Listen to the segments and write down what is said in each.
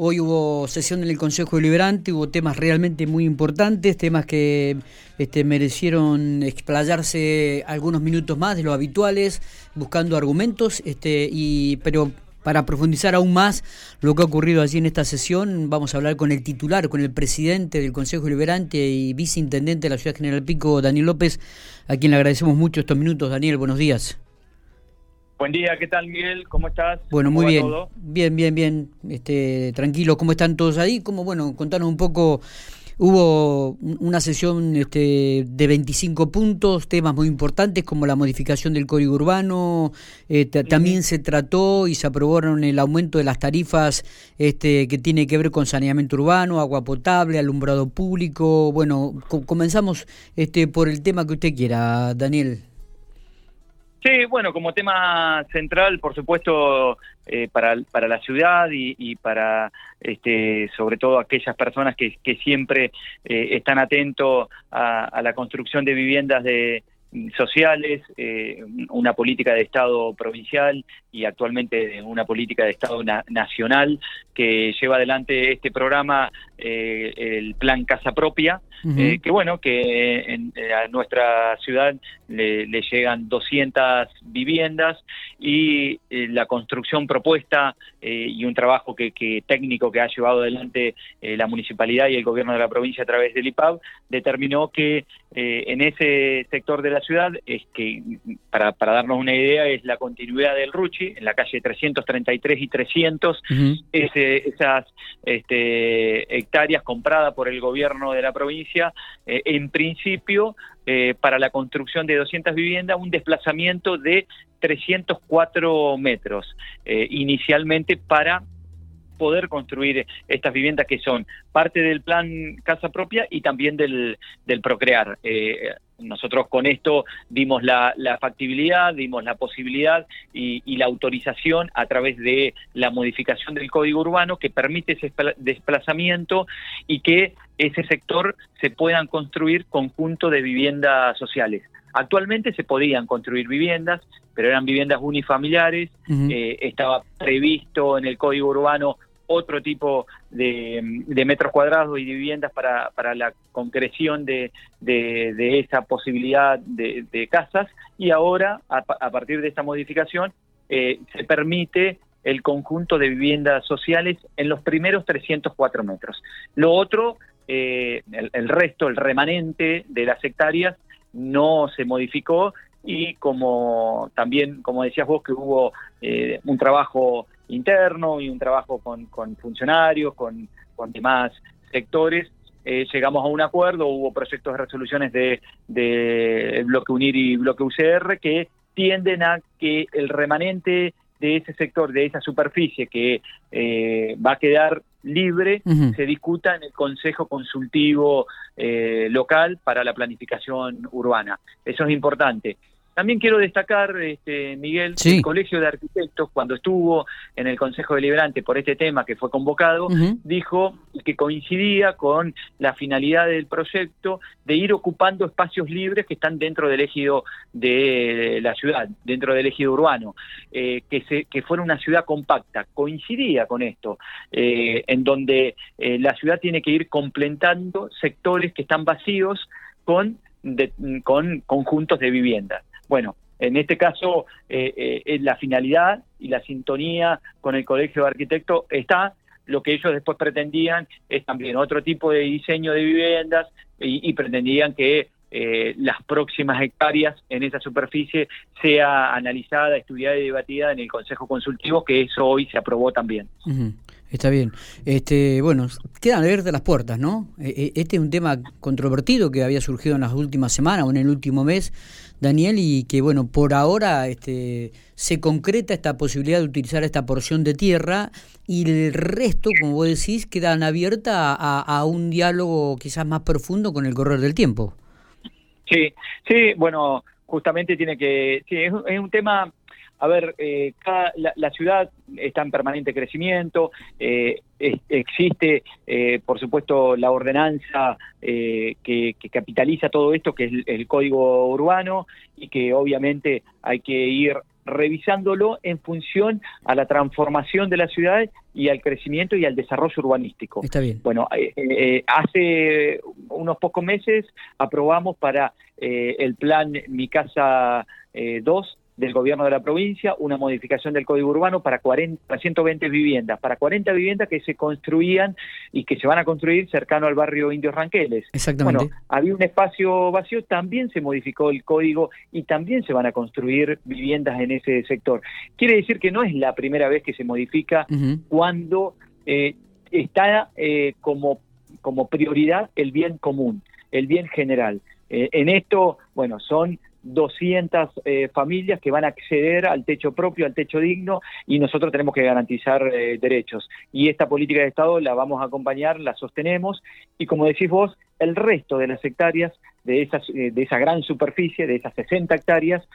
Hoy hubo sesión en el Consejo Deliberante, hubo temas realmente muy importantes, temas que este, merecieron explayarse algunos minutos más de lo habituales, buscando argumentos, este, y, pero para profundizar aún más lo que ha ocurrido allí en esta sesión, vamos a hablar con el titular, con el presidente del Consejo Deliberante y viceintendente de la Ciudad General Pico, Daniel López, a quien le agradecemos mucho estos minutos. Daniel, buenos días. Buen día, ¿qué tal Miguel? ¿Cómo estás? Bueno, muy bien. Bien, bien, bien. Este, tranquilo, ¿cómo están todos ahí? ¿Cómo, bueno, contanos un poco Hubo una sesión este, de 25 puntos, temas muy importantes como la modificación del código urbano, eh, también se trató y se aprobaron el aumento de las tarifas este, que tiene que ver con saneamiento urbano, agua potable, alumbrado público. Bueno, comenzamos este, por el tema que usted quiera, Daniel. Sí, bueno, como tema central, por supuesto, eh, para, para la ciudad y, para, este, sobre todo, aquellas personas que, siempre eh, están atentos a, la construcción de viviendas de, sociales, eh, una política de Estado provincial y actualmente una política de Estado nacional que lleva adelante este programa, eh, el Plan Casa Propia, eh, que bueno, que en, a nuestra ciudad le, llegan 200 viviendas y la construcción propuesta y un trabajo que, que, técnico que ha llevado adelante la municipalidad y el gobierno de la provincia a través del IPAB determinó que en ese sector de la ciudad es que, para, para darnos una idea, es la continuidad del Ruchi, en la calle 333 y 300, esas este, hectáreas compradas por el gobierno de la provincia, eh, en principio, eh, para la construcción de 200 viviendas, un desplazamiento de 304 metros, eh, inicialmente para poder construir estas viviendas que son parte del plan casa propia y también del, del procrear. Eh, nosotros con esto dimos la, factibilidad, dimos la posibilidad y, la autorización a través de la modificación del código urbano que permite ese desplazamiento y que ese sector se puedan construir conjunto de viviendas sociales. Actualmente se podían construir viviendas, pero eran viviendas unifamiliares, eh, estaba previsto en el código urbano otro tipo de, metros cuadrados y de viviendas para, para la concreción de, de, esa posibilidad de, casas y ahora, a, partir de esta modificación, eh, se permite el conjunto de viviendas sociales en los primeros 304 metros. Lo otro, eh, el, resto, el remanente de las hectáreas, no se modificó y como también, como decías vos, que hubo eh, un trabajo interno y un trabajo con, con funcionarios, con, con, demás sectores, eh, llegamos a un acuerdo, hubo proyectos de resoluciones de, de Bloque UNIR y Bloque UCR que tienden a que el remanente de ese sector, de esa superficie que eh, va a quedar libre, se discuta en el Consejo Consultivo eh, Local para la Planificación Urbana. Eso es importante. También quiero destacar, este, Miguel, el Colegio de Arquitectos, cuando estuvo en el Consejo Deliberante por este tema que fue convocado, dijo que coincidía con la finalidad del proyecto de ir ocupando espacios libres que están dentro del ejido de la ciudad, dentro del ejido urbano, eh, que, se, que fuera una ciudad compacta. Coincidía con esto, eh, en donde eh, la ciudad tiene que ir completando sectores que están vacíos con, con conjuntos de viviendas. Bueno, en este caso, eh, eh, la finalidad y la sintonía con el Colegio de Arquitectos está. Lo que ellos después pretendían es también otro tipo de diseño de viviendas y, pretendían que eh, las próximas hectáreas en esa superficie sea analizada, estudiada y debatida en el Consejo Consultivo, que eso hoy se aprobó también. Está bien. Este, bueno, quedan abiertas las puertas, ¿no? E, e, este es un tema controvertido que había surgido en las últimas semanas o en el último mes, Daniel, y que, bueno, por ahora este, se concreta esta posibilidad de utilizar esta porción de tierra y el resto, como vos decís, quedan abiertas a, a un diálogo quizás más profundo con el correr del tiempo. Sí, sí, bueno, justamente tiene que, sí, es, un tema a ver, eh, la, ciudad está en permanente crecimiento, eh, existe, eh, por supuesto, la ordenanza que, capitaliza todo esto, que es el, código urbano, y que obviamente hay que ir revisándolo en función a la transformación de la ciudad y al crecimiento y al desarrollo urbanístico. Está bien. Bueno, hace unos pocos meses aprobamos para el plan Mi Casa 2 del gobierno de la provincia, una modificación del código urbano para, 40, 120 viviendas, para 40 viviendas que se construían y que se van a construir cercano al barrio Indios Ranqueles. Exactamente. Bueno, había un espacio vacío, también se modificó el código y también se van a construir viviendas en ese sector. Quiere decir que no es la primera vez que se modifica cuando eh, está eh, como, como prioridad el bien común, el bien general. Eh, en esto, bueno, son 200 eh, familias que van a acceder al techo propio, al techo digno, y nosotros tenemos que garantizar eh, derechos. Y esta política de Estado la vamos a acompañar, la sostenemos, y como decís vos, el resto de las hectáreas de, esas, eh, de esa gran superficie, de esas 60 hectáreas,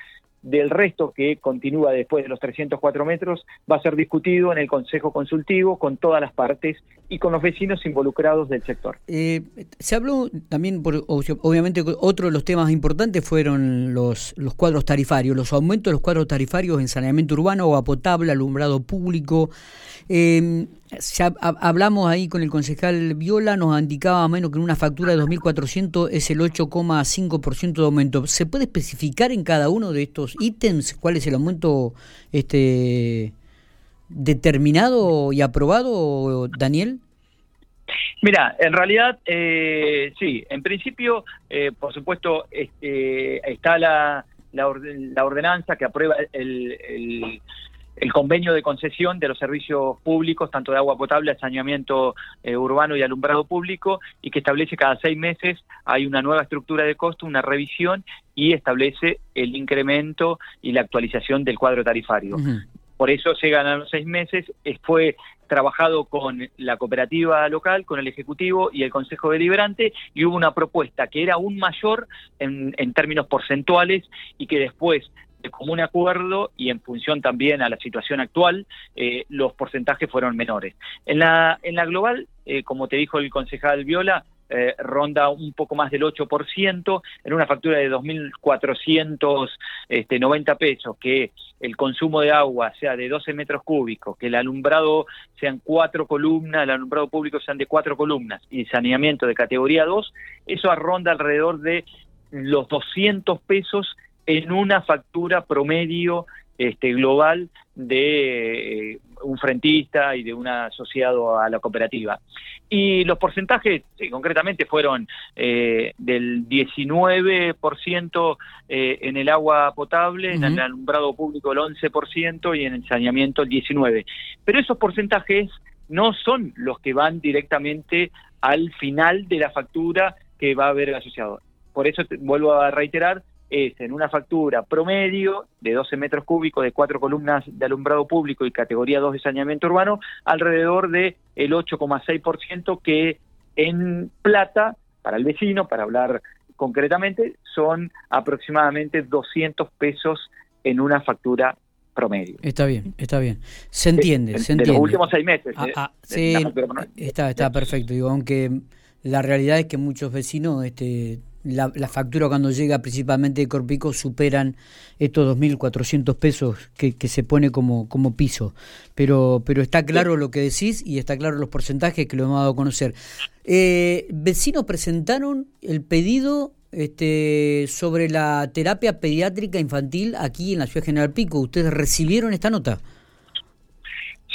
del resto que continúa después de los 304 metros va a ser discutido en el Consejo Consultivo con todas las partes y con los vecinos involucrados del sector. Eh, se habló también, obviamente, otro de los temas importantes fueron los, los cuadros tarifarios, los aumentos de los cuadros tarifarios en saneamiento urbano, agua potable, alumbrado público. Eh, hablamos ahí con el concejal Viola, nos indicaba menos que en una factura de 2.400 es el 8,5% de aumento. ¿Se puede especificar en cada uno de estos ítems cuál es el aumento este determinado y aprobado, Daniel? Mira, en realidad eh, sí, en principio, eh, por supuesto, este, está la, la, ordenanza que aprueba el el convenio de concesión de los servicios públicos, tanto de agua potable, saneamiento eh, urbano y alumbrado público, y que establece cada seis meses hay una nueva estructura de costo, una revisión y establece el incremento y la actualización del cuadro tarifario. Por eso llegan a los seis meses, fue trabajado con la cooperativa local, con el Ejecutivo y el Consejo Deliberante, y hubo una propuesta que era aún mayor en, en términos porcentuales y que después de común acuerdo y en función también a la situación actual, eh, los porcentajes fueron menores. En la, en la global, eh, como te dijo el concejal Viola, eh, ronda un poco más del 8%, en una factura de 2.490 este, pesos, que el consumo de agua sea de 12 metros cúbicos, que el alumbrado sean cuatro columnas, el alumbrado público sean de cuatro columnas y saneamiento de categoría 2, eso ronda alrededor de los 200 pesos en una factura promedio este, global de eh, un frentista y de un asociado a la cooperativa. Y los porcentajes, concretamente, fueron eh, del 19% eh, en el agua potable, en el alumbrado público el 11% y en el saneamiento el 19%. Pero esos porcentajes no son los que van directamente al final de la factura que va a haber el asociado. Por eso vuelvo a reiterar, es en una factura promedio de 12 metros cúbicos de cuatro columnas de alumbrado público y categoría 2 de saneamiento urbano, alrededor de el 8,6% que en plata, para el vecino, para hablar concretamente, son aproximadamente 200 pesos en una factura promedio. Está bien, está bien. Se entiende, se entiende. De los últimos seis meses. Ah, ¿eh? ah, sí, está, está perfecto. Digo, aunque la realidad es que muchos vecinos este, la, factura cuando llega principalmente de Corpico superan estos 2.400 pesos que, que, se pone como, como piso. Pero, pero está claro lo que decís y está claro los porcentajes que lo hemos dado a conocer. Eh, vecinos presentaron el pedido este, sobre la terapia pediátrica infantil aquí en la ciudad General Pico. ¿Ustedes recibieron esta nota?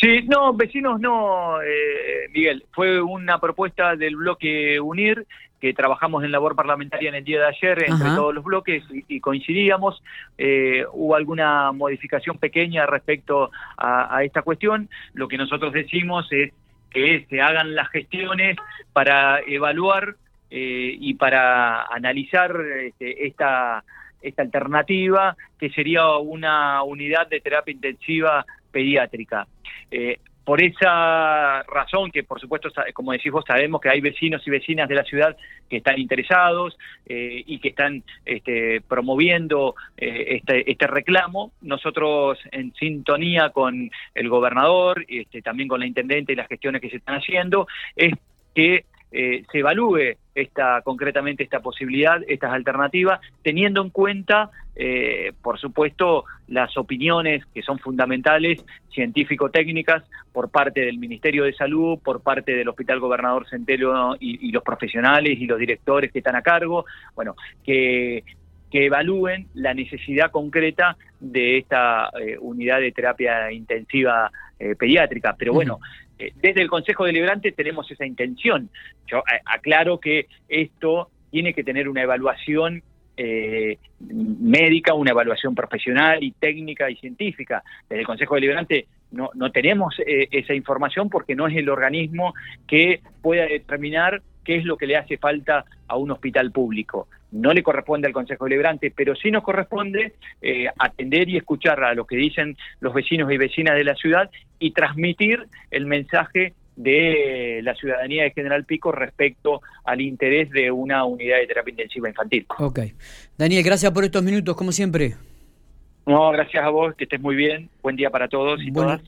Sí, no, vecinos no, eh, Miguel. Fue una propuesta del bloque UNIR que trabajamos en labor parlamentaria en el día de ayer entre todos los bloques y, coincidíamos. Eh, hubo alguna modificación pequeña respecto a, esta cuestión. Lo que nosotros decimos es que se hagan las gestiones para evaluar eh, y para analizar este, esta esta alternativa que sería una unidad de terapia intensiva pediátrica. Eh, por esa razón, que por supuesto, como decís vos, sabemos que hay vecinos y vecinas de la ciudad que están interesados eh, y que están este, promoviendo eh, este, este, reclamo, nosotros en sintonía con el gobernador, este, también con la intendente y las gestiones que se están haciendo, es que eh, se evalúe esta concretamente esta posibilidad, estas alternativas, teniendo en cuenta, eh, por supuesto, las opiniones que son fundamentales, científico-técnicas, por parte del Ministerio de Salud, por parte del Hospital Gobernador Centeno y, los profesionales y los directores que están a cargo, bueno, que que evalúen la necesidad concreta de esta eh, unidad de terapia intensiva pediátrica. Pero bueno, eh, desde el Consejo Deliberante tenemos esa intención. Yo eh, aclaro que esto tiene que tener una evaluación eh, médica, una evaluación profesional y técnica y científica. Desde el Consejo Deliberante no, no tenemos esa información porque no es el organismo que pueda determinar qué es lo que le hace falta a un hospital público no le corresponde al Consejo Deliberante, pero sí nos corresponde eh, atender y escuchar a lo que dicen los vecinos y vecinas de la ciudad y transmitir el mensaje de la ciudadanía de General Pico respecto al interés de una unidad de terapia intensiva infantil. Ok. Daniel, gracias por estos minutos, como siempre. No, gracias a vos, que estés muy bien. Buen día para todos y todas.